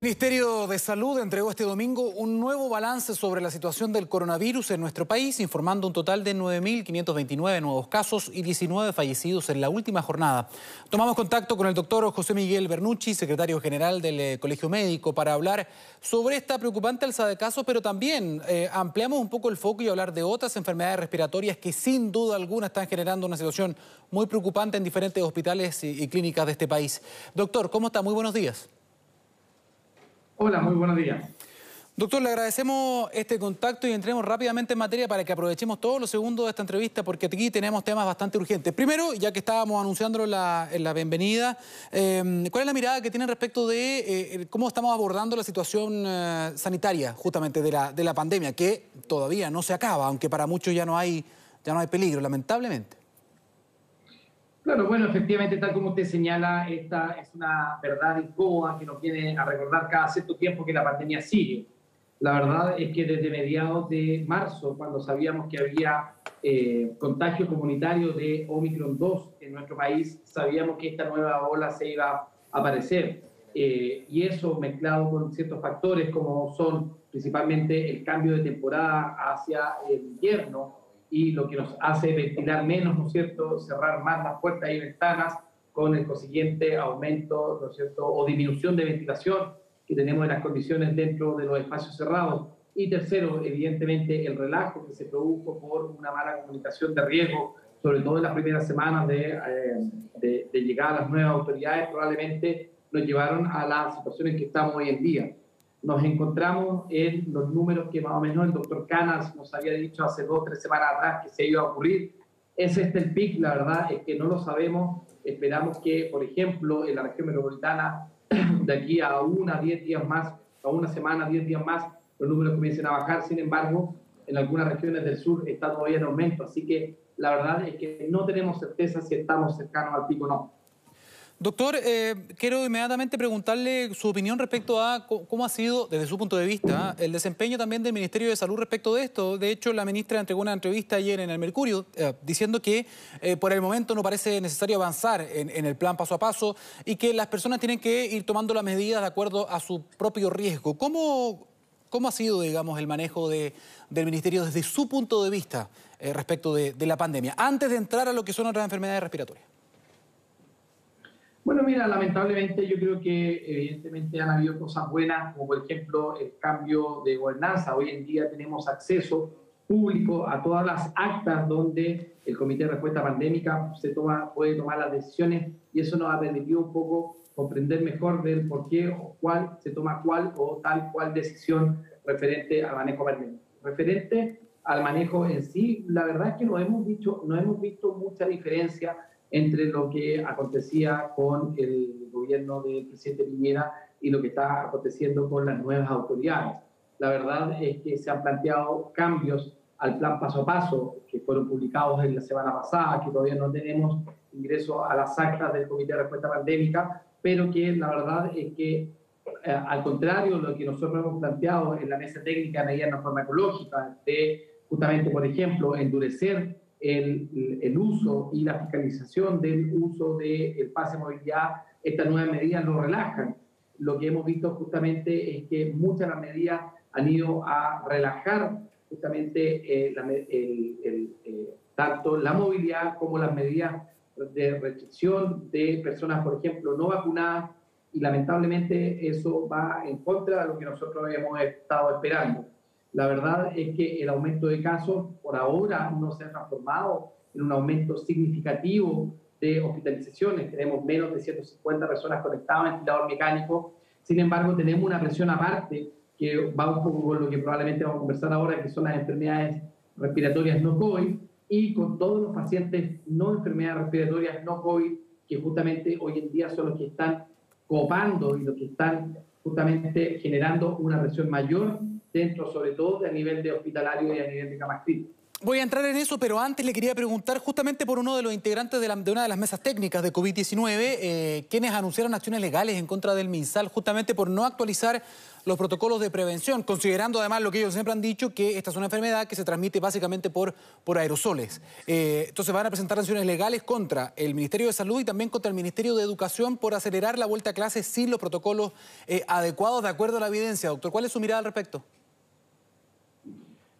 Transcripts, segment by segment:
El Ministerio de Salud entregó este domingo un nuevo balance sobre la situación del coronavirus en nuestro país, informando un total de 9.529 nuevos casos y 19 fallecidos en la última jornada. Tomamos contacto con el doctor José Miguel Bernucci, secretario general del eh, Colegio Médico, para hablar sobre esta preocupante alza de casos, pero también eh, ampliamos un poco el foco y hablar de otras enfermedades respiratorias que sin duda alguna están generando una situación muy preocupante en diferentes hospitales y, y clínicas de este país. Doctor, ¿cómo está? Muy buenos días. Hola, muy buenos días. Doctor, le agradecemos este contacto y entremos rápidamente en materia para que aprovechemos todos los segundos de esta entrevista porque aquí tenemos temas bastante urgentes. Primero, ya que estábamos anunciándolo en la, la bienvenida, eh, ¿cuál es la mirada que tienen respecto de eh, cómo estamos abordando la situación eh, sanitaria justamente de la, de la pandemia, que todavía no se acaba, aunque para muchos ya no hay, ya no hay peligro, lamentablemente? Claro, bueno, efectivamente, tal como usted señala, esta es una verdad incómoda que nos viene a recordar cada cierto tiempo que la pandemia sigue. La verdad es que desde mediados de marzo, cuando sabíamos que había eh, contagio comunitario de Omicron 2 en nuestro país, sabíamos que esta nueva ola se iba a aparecer. Eh, y eso mezclado con ciertos factores como son principalmente el cambio de temporada hacia el invierno, y lo que nos hace ventilar menos, ¿no es cierto?, cerrar más las puertas y ventanas con el consiguiente aumento, ¿no es cierto?, o disminución de ventilación que tenemos en las condiciones dentro de los espacios cerrados. Y tercero, evidentemente, el relajo que se produjo por una mala comunicación de riesgo, sobre todo en las primeras semanas de, eh, de, de llegar a las nuevas autoridades, probablemente nos llevaron a la situación en que estamos hoy en día nos encontramos en los números que más o menos el doctor Canas nos había dicho hace dos tres semanas atrás que se iba a ocurrir. ¿Es este el pic? La verdad es que no lo sabemos. Esperamos que, por ejemplo, en la región metropolitana, de aquí a una, diez días más, a una semana, diez días más, los números comiencen a bajar. Sin embargo, en algunas regiones del sur está todavía en aumento. Así que la verdad es que no tenemos certeza si estamos cercanos al pico o no. Doctor, eh, quiero inmediatamente preguntarle su opinión respecto a cómo ha sido, desde su punto de vista, el desempeño también del Ministerio de Salud respecto de esto. De hecho, la ministra entregó una entrevista ayer en el Mercurio eh, diciendo que eh, por el momento no parece necesario avanzar en, el plan paso a paso y que las personas tienen que ir tomando las medidas de acuerdo a su propio riesgo. ¿Cómo, cómo ha sido, digamos, el manejo de, del Ministerio desde su punto de vista respecto de, de la pandemia, antes de entrar a lo que son otras enfermedades respiratorias? Bueno, mira, lamentablemente yo creo que evidentemente han habido cosas buenas, como por ejemplo el cambio de gobernanza. Hoy en día tenemos acceso público a todas las actas donde el Comité de Respuesta Pandémica se toma, puede tomar las decisiones y eso nos ha permitido un poco comprender mejor del por qué o cuál se toma cuál o tal cual decisión referente al manejo pandémico. Referente al manejo en sí, la verdad es que no hemos, dicho, no hemos visto mucha diferencia entre lo que acontecía con el gobierno del presidente Piñera y lo que está aconteciendo con las nuevas autoridades. La verdad es que se han planteado cambios al plan paso a paso que fueron publicados en la semana pasada, que todavía no tenemos ingreso a las actas del Comité de Respuesta Pandémica, pero que la verdad es que, eh, al contrario, lo que nosotros hemos planteado en la mesa técnica de medidas farmacológicas, de justamente, por ejemplo, endurecer el, el, uso y la fiscalización del uso del de pase de movilidad, estas nuevas medidas lo relajan. Lo que hemos visto justamente es que muchas de las medidas han ido a relajar justamente eh, la, el, el, eh, tanto la movilidad como las medidas de restricción de personas, por ejemplo, no vacunadas, y lamentablemente eso va en contra de lo que nosotros hemos estado esperando. La verdad es que el aumento de casos por ahora no se ha transformado en un aumento significativo de hospitalizaciones. Tenemos menos de 150 personas conectadas en ventilador mecánico. Sin embargo, tenemos una presión aparte que va un poco con lo que probablemente vamos a conversar ahora, que son las enfermedades respiratorias no COVID, y con todos los pacientes no enfermedades respiratorias no COVID, que justamente hoy en día son los que están copando y los que están justamente generando una presión mayor dentro sobre todo a nivel de hospitalario y a nivel de camas. Voy a entrar en eso, pero antes le quería preguntar justamente por uno de los integrantes de, una de las mesas técnicas de COVID-19, eh, quienes anunciaron acciones legales en contra del MinSal justamente por no actualizar los protocolos de prevención, considerando además lo que ellos siempre han dicho, que esta es una enfermedad que se transmite básicamente por, por aerosoles. Eh, entonces van a presentar acciones legales contra el Ministerio de Salud y también contra el Ministerio de Educación por acelerar la vuelta a clases sin los protocolos eh, adecuados de acuerdo a la evidencia. Doctor, ¿cuál es su mirada al respecto?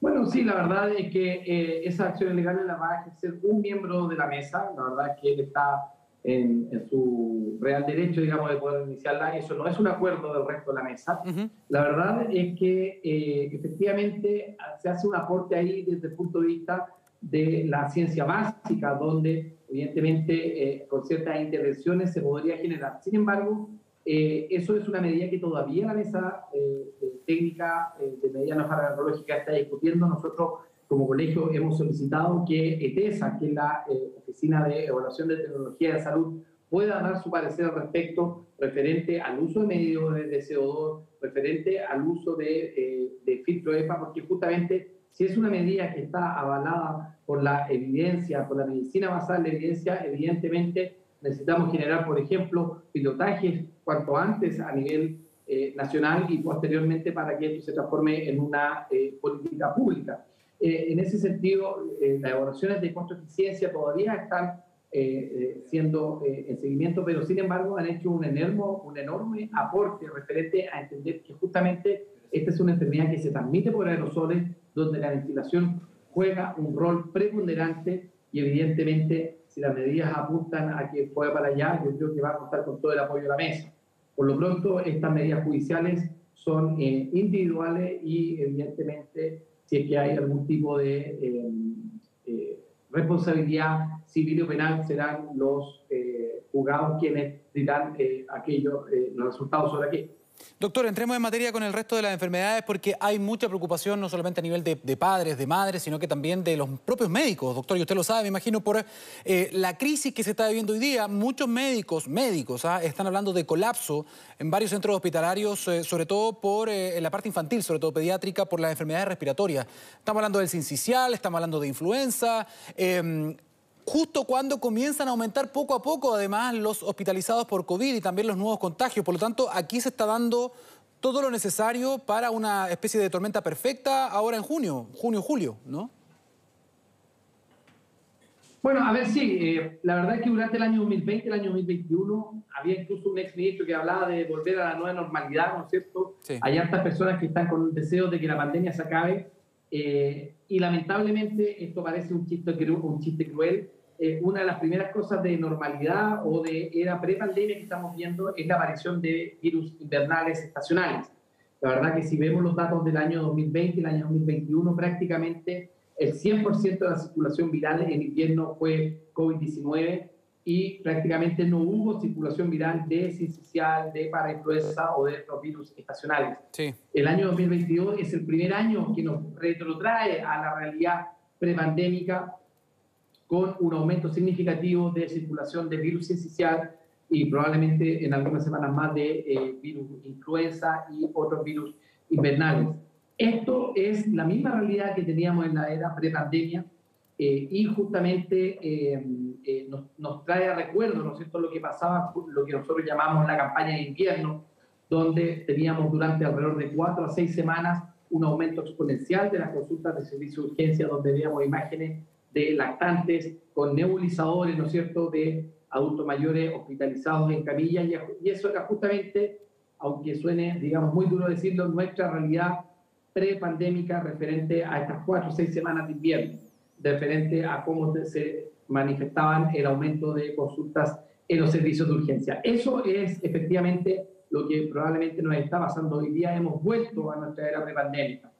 Bueno, sí, la verdad es que eh, esa acción legal la va a ejercer un miembro de la mesa. La verdad es que él está en, su real derecho, digamos, de poder iniciarla. Eso no es un acuerdo del resto de la mesa. La verdad es que eh, efectivamente se hace un aporte ahí desde el punto de vista de la ciencia básica, donde evidentemente eh, con ciertas intervenciones se podría generar. Sin embargo, eh, eso es una medida que todavía la mesa eh, técnica eh, de medidas farmacológicas está discutiendo. Nosotros, como colegio, hemos solicitado que ETESA, que es la Oficina de Evaluación de Tecnología de Salud, pueda dar su parecer al respecto referente al uso de medios de CO2, referente al uso de, de filtro EPA, porque justamente si es una medida que está avalada por la evidencia, por la medicina basada en la evidencia, evidentemente necesitamos generar, por ejemplo, pilotajes cuanto antes a nivel eh, nacional y posteriormente para que esto se transforme en una eh, política pública. Eh, en ese sentido, las evaluaciones de costo-eficiencia todavía están siendo en seguimiento, pero sin embargo han hecho un enorme, un enorme aporte referente a entender que justamente esta es una enfermedad que se transmite por aerosoles, donde la ventilación juega un rol preponderante y evidentemente si las medidas apuntan a que pueda para allá, yo creo que va a contar con todo el apoyo de la mesa. Por lo pronto, estas medidas judiciales son eh, individuales y evidentemente si es que hay algún tipo de eh, eh, responsabilidad civil o penal serán los juzgados quienes dirán aquello, los resultados sobre aquello. Doctor, entremos en materia con el resto de las enfermedades porque hay mucha preocupación no solamente a nivel de, padres, de madres, sino que también de los propios médicos. Doctor, y usted lo sabe, me imagino, por eh, la crisis que se está viviendo hoy día. Muchos médicos, médicos, ¿ah? están hablando de colapso en varios centros hospitalarios, eh, sobre todo por eh, la parte infantil, sobre todo pediátrica, por las enfermedades respiratorias. Estamos hablando del sincicial, estamos hablando de influenza em, justo cuando comienzan a aumentar poco a poco, además, los hospitalizados por COVID y también los nuevos contagios. Por lo tanto, aquí se está dando todo lo necesario para una especie de tormenta perfecta ahora en junio, junio, julio, ¿no? Bueno, a ver, sí, eh, la verdad es que durante el año 2020, el año 2021, había incluso un exministro que hablaba de volver a la nueva normalidad, ¿no es cierto? Hay hartas personas que están con deseos de que la pandemia se acabe eh, y lamentablemente esto parece un chiste, un chiste cruel, eh, una de las primeras cosas de normalidad o de era pre-pandemia que estamos viendo es la aparición de virus invernales estacionales. La verdad que si vemos los datos del año 2020 y el año 2021, prácticamente el 100% de la circulación viral en invierno fue COVID-19 y prácticamente no hubo circulación viral de sincicial, de parainfluenza o de otros virus estacionales. Sí. El año 2022 es el primer año que nos retrotrae a la realidad prepandémica con un aumento significativo de circulación de virus sincicial y probablemente en algunas semanas más de eh, virus influenza y otros virus invernales. Esto es la misma realidad que teníamos en la era prepandemia eh, y justamente eh, nos, nos, trae a recuerdo, ¿no es cierto?, lo que pasaba, lo que nosotros llamamos la campaña de invierno, donde teníamos durante alrededor de cuatro a seis semanas un aumento exponencial de las consultas de servicio de urgencia, donde veíamos imágenes de lactantes con nebulizadores, ¿no es cierto?, de adultos mayores hospitalizados en camillas, y eso era justamente, aunque suene, digamos, muy duro decirlo, nuestra realidad prepandémica referente a estas cuatro o seis semanas de invierno, referente a cómo se manifestaban el aumento de consultas en los servicios de urgencia. Eso es efectivamente lo que probablemente nos está pasando hoy día. Hemos vuelto a nuestra era prepandémica.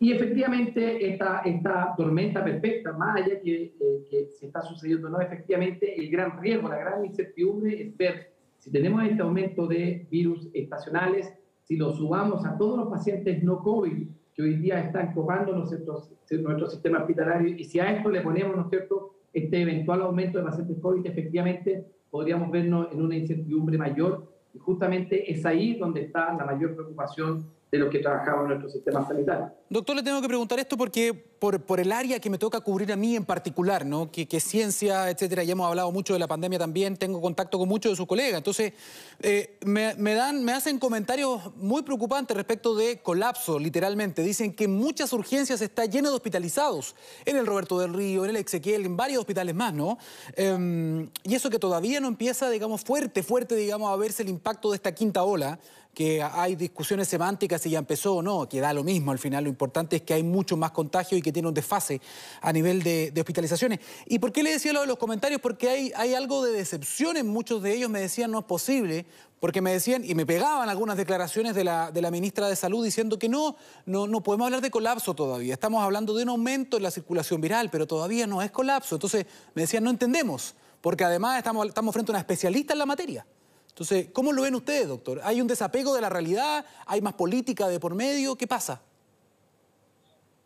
Y efectivamente, esta, esta tormenta perfecta, más allá que, eh, que se está sucediendo, no, efectivamente, el gran riesgo, la gran incertidumbre es ver si tenemos este aumento de virus estacionales, si lo subamos a todos los pacientes no COVID que hoy día están copando nuestro, nuestro sistema hospitalario, y si a esto le ponemos, ¿no es cierto?, este eventual aumento de pacientes COVID, efectivamente podríamos vernos en una incertidumbre mayor, y justamente es ahí donde está la mayor preocupación de los que trabajamos en nuestro sistema sanitario. Doctor, le tengo que preguntar esto porque por, el área que me toca cubrir a mí en particular, ¿no? Que, que ciencia, etcétera. Ya hemos hablado mucho de la pandemia también, tengo contacto con muchos de sus colegas. Entonces, eh, me, dan, me hacen comentarios muy preocupantes respecto de colapso, literalmente. Dicen que muchas urgencias está lleno de hospitalizados, en el Roberto del Río, en el Ezequiel, en varios hospitales más, ¿no? Eh, y eso que todavía no empieza, digamos, fuerte, fuerte, digamos, a verse el impacto de esta quinta ola que hay discusiones semánticas si ya empezó o no, que da lo mismo al final. Lo importante es que hay mucho más contagio y que tiene un desfase a nivel de, de hospitalizaciones. ¿Y por qué le decía lo de los comentarios? Porque hay, hay algo de decepción en muchos de ellos. Me decían no es posible, porque me decían, y me pegaban algunas declaraciones de la, de la ministra de Salud diciendo que no, no, no podemos hablar de colapso todavía. Estamos hablando de un aumento en la circulación viral, pero todavía no es colapso. Entonces me decían, no entendemos, porque además estamos, estamos frente a una especialista en la materia. Entonces, ¿cómo lo ven ustedes, doctor? ¿Hay un desapego de la realidad? ¿Hay más política de por medio? ¿Qué pasa?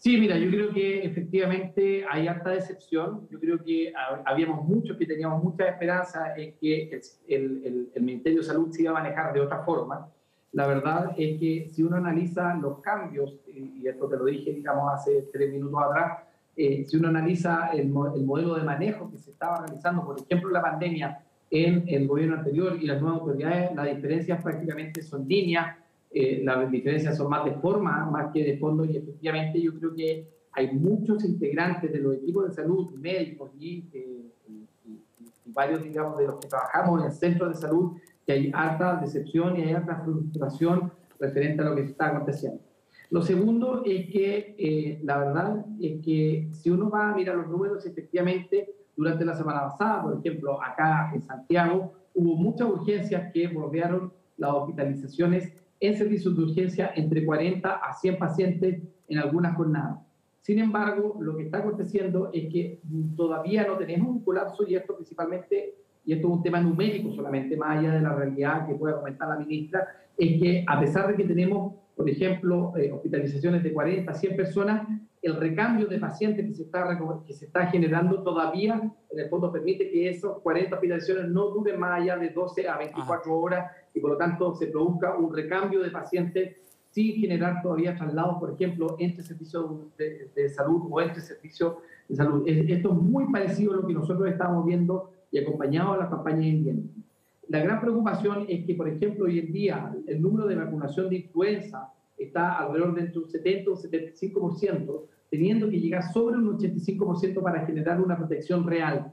Sí, mira, yo creo que efectivamente hay harta decepción. Yo creo que habíamos muchos que teníamos mucha esperanza en que el, el, el, Ministerio de Salud se iba a manejar de otra forma. La verdad es que si uno analiza los cambios, y esto te lo dije, digamos, hace tres minutos atrás, eh, si uno analiza el, el modelo de manejo que se estaba realizando, por ejemplo, la pandemia, en el gobierno anterior y las nuevas autoridades, las diferencias prácticamente son líneas, eh, las diferencias son más de forma, más que de fondo, y efectivamente yo creo que hay muchos integrantes de los equipos de salud, médicos y, eh, y, y varios, digamos, de los que trabajamos en el centro de salud, que hay alta decepción y hay alta frustración referente a lo que está aconteciendo. Lo segundo es que eh, la verdad es que si uno va a mirar los números, efectivamente, durante la semana pasada, por ejemplo, acá en Santiago, hubo muchas urgencias que bordearon las hospitalizaciones en servicios de urgencia entre 40 a 100 pacientes en algunas jornadas. Sin embargo, lo que está aconteciendo es que todavía no tenemos un colapso y esto principalmente, y esto es un tema numérico solamente, más allá de la realidad que puede comentar la ministra, es que a pesar de que tenemos, por ejemplo, eh, hospitalizaciones de 40 a 100 personas, el recambio de pacientes que se, está, que se está generando todavía, en el fondo, permite que esos 40 hospitalizaciones no duren más allá de 12 a 24 horas y por lo tanto se produzca un recambio de pacientes sin generar todavía traslados, por ejemplo, entre servicios de, de, salud o entre servicios de salud. Esto es muy parecido a lo que nosotros estamos viendo y acompañado a la campaña de. La gran preocupación es que, por ejemplo, hoy en día el número de vacunación de influenza está alrededor de un 70 o 75%, teniendo que llegar sobre un 85% para generar una protección real.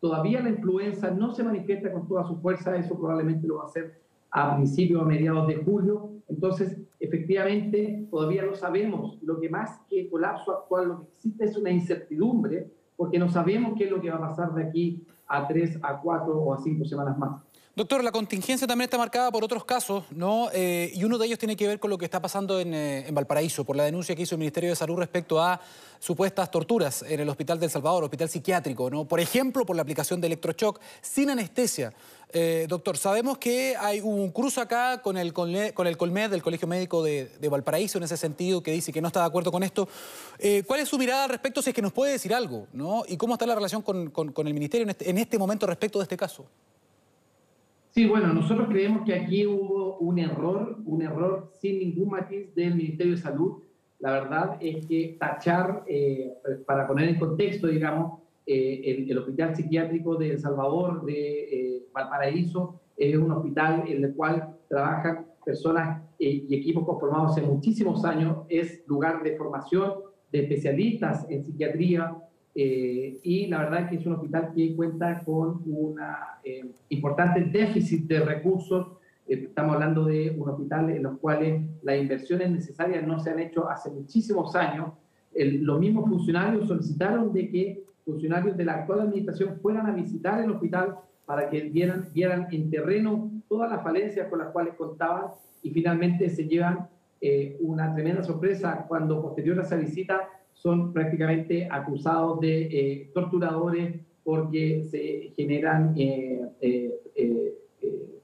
Todavía la influenza no se manifiesta con toda su fuerza, eso probablemente lo va a hacer a principios o mediados de julio. Entonces, efectivamente, todavía no sabemos. Lo que más que colapso actual, lo que existe es una incertidumbre, porque no sabemos qué es lo que va a pasar de aquí a tres, a cuatro o a cinco semanas más. Doctor, la contingencia también está marcada por otros casos, ¿no? Eh, y uno de ellos tiene que ver con lo que está pasando en, eh, en, Valparaíso, por la denuncia que hizo el Ministerio de Salud respecto a supuestas torturas en el Hospital del Salvador, hospital psiquiátrico, ¿no? Por ejemplo, por la aplicación de electroshock sin anestesia. Eh, doctor, sabemos que hay un cruce acá con el, con el Colmed del Colegio Médico de, de, Valparaíso en ese sentido, que dice que no está de acuerdo con esto. ¿Cuál es su mirada al respecto, si es que nos puede decir algo, ¿no? ¿Y cómo está la relación con, con, con el Ministerio en este, en este momento respecto de este caso? Sí, bueno, nosotros creemos que aquí hubo un error, un error sin ningún matiz del Ministerio de Salud. La verdad es que tachar, eh, para poner en contexto, digamos, eh, el, Hospital Psiquiátrico de El Salvador, de eh, Valparaíso, es un hospital en el cual trabajan personas y equipos conformados hace muchísimos años, es lugar de formación de especialistas en psiquiatría, eh, y la verdad que es un hospital que cuenta con un eh, importante déficit de recursos. Eh, estamos hablando de un hospital en los cuales las inversiones necesarias no se han hecho hace muchísimos años. El, los mismos funcionarios solicitaron de que funcionarios de la actual administración fueran a visitar el hospital para que vieran, vieran en terreno todas las falencias con las cuales contaban y finalmente se llevan eh, una tremenda sorpresa cuando posterior a esa visita son prácticamente acusados de eh, torturadores porque se generan eh, eh, eh, eh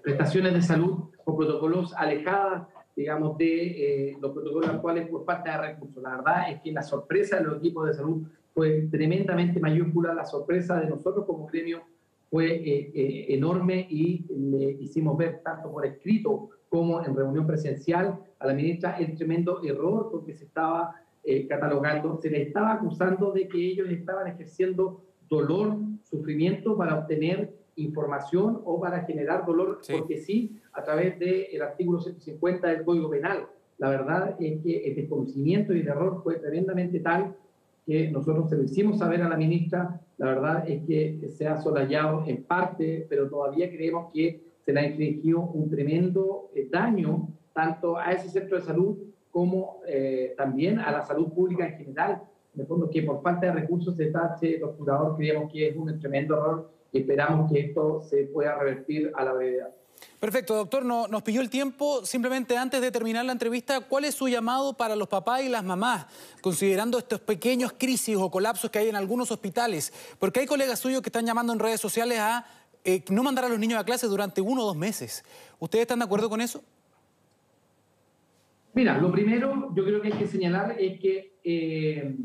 prestaciones de salud o protocolos alejadas, digamos, de los protocolos actuales por falta de recursos. La verdad es que la sorpresa de los equipos de salud fue tremendamente mayúscula, la sorpresa de nosotros como gremio fue enorme y le hicimos ver tanto por escrito como en reunión presencial a la ministra el tremendo error porque se estaba eh, catalogando, se les estaba acusando de que ellos estaban ejerciendo dolor, sufrimiento para obtener información o para generar dolor, porque sí, a través del artículo 150 del Código Penal. La verdad es que el desconocimiento y el error fue tremendamente tal que nosotros se lo hicimos saber a la ministra. La verdad es que se ha solayado en parte, pero todavía creemos que se le ha infligido un tremendo eh, daño tanto a ese centro de salud como eh, también a la salud pública en general. En el fondo, que por falta de recursos se tache los curadores, creemos que es un tremendo error y esperamos que esto se pueda revertir a la brevedad. Perfecto, doctor, no, nos pilló el tiempo. Simplemente antes de terminar la entrevista, ¿cuál es su llamado para los papás y las mamás, considerando estos pequeños crisis o colapsos que hay en algunos hospitales? Porque hay colegas suyos que están llamando en redes sociales a eh, no mandar a los niños a clase durante uno o dos meses. ¿Ustedes están de acuerdo con eso? Mira, lo primero yo creo que hay que señalar es que eh,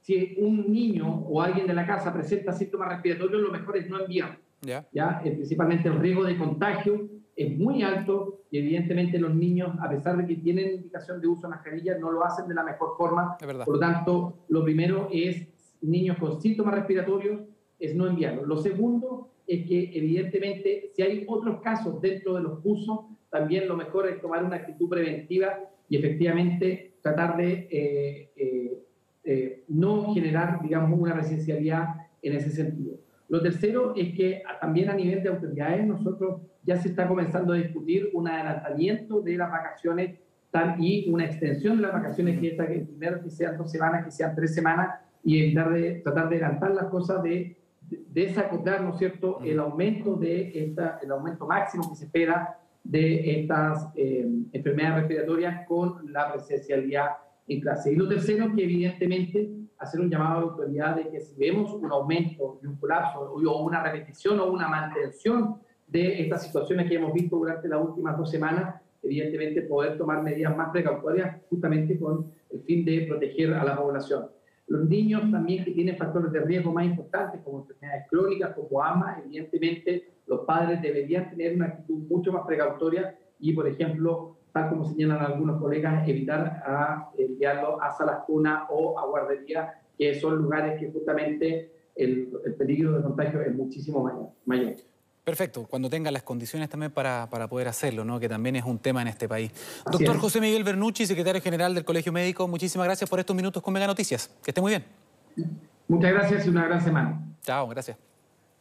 si un niño o alguien de la casa presenta síntomas respiratorios, lo mejor es no enviar. ¿ya? ¿ya? Principalmente el riesgo de contagio es muy alto y evidentemente los niños, a pesar de que tienen indicación de uso de mascarilla, no lo hacen de la mejor forma. Por lo tanto, lo primero es niños con síntomas respiratorios, es no enviarlos. Lo segundo es que evidentemente si hay otros casos dentro de los usos, también lo mejor es tomar una actitud preventiva y efectivamente tratar de eh, eh, eh, no generar, digamos, una residencialidad en ese sentido. Lo tercero es que también a nivel de autoridades nosotros ya se está comenzando a discutir un adelantamiento de las vacaciones y una extensión de las vacaciones que, esta, que primero que sean dos semanas, que sean tres semanas y evitar de, tratar de adelantar las cosas de, de, desacoplar, ¿no es cierto?, el aumento, de esta, el aumento máximo que se espera de estas eh, enfermedades respiratorias con la presencialidad en clase. Y lo tercero, que evidentemente hacer un llamado a la autoridad de que si vemos un aumento y un colapso o una repetición o una mantención de estas situaciones que hemos visto durante las últimas dos semanas, evidentemente poder tomar medidas más precautorias justamente con el fin de proteger a la población. Los niños también que tienen factores de riesgo más importantes como enfermedades crónicas, como AMA, evidentemente los padres deberían tener una actitud mucho más precautoria y, por ejemplo, tal como señalan algunos colegas, evitar a enviarlo a salas cuna o a guardería, que son lugares que justamente el, peligro de contagio es muchísimo mayor. Perfecto, cuando tenga las condiciones también para, para, poder hacerlo, ¿no? que también es un tema en este país. Doctor José Miguel Bernucci, secretario general del Colegio Médico, muchísimas gracias por estos minutos con Mega Noticias. Que esté muy bien. Muchas gracias y una gran semana. Chao, gracias.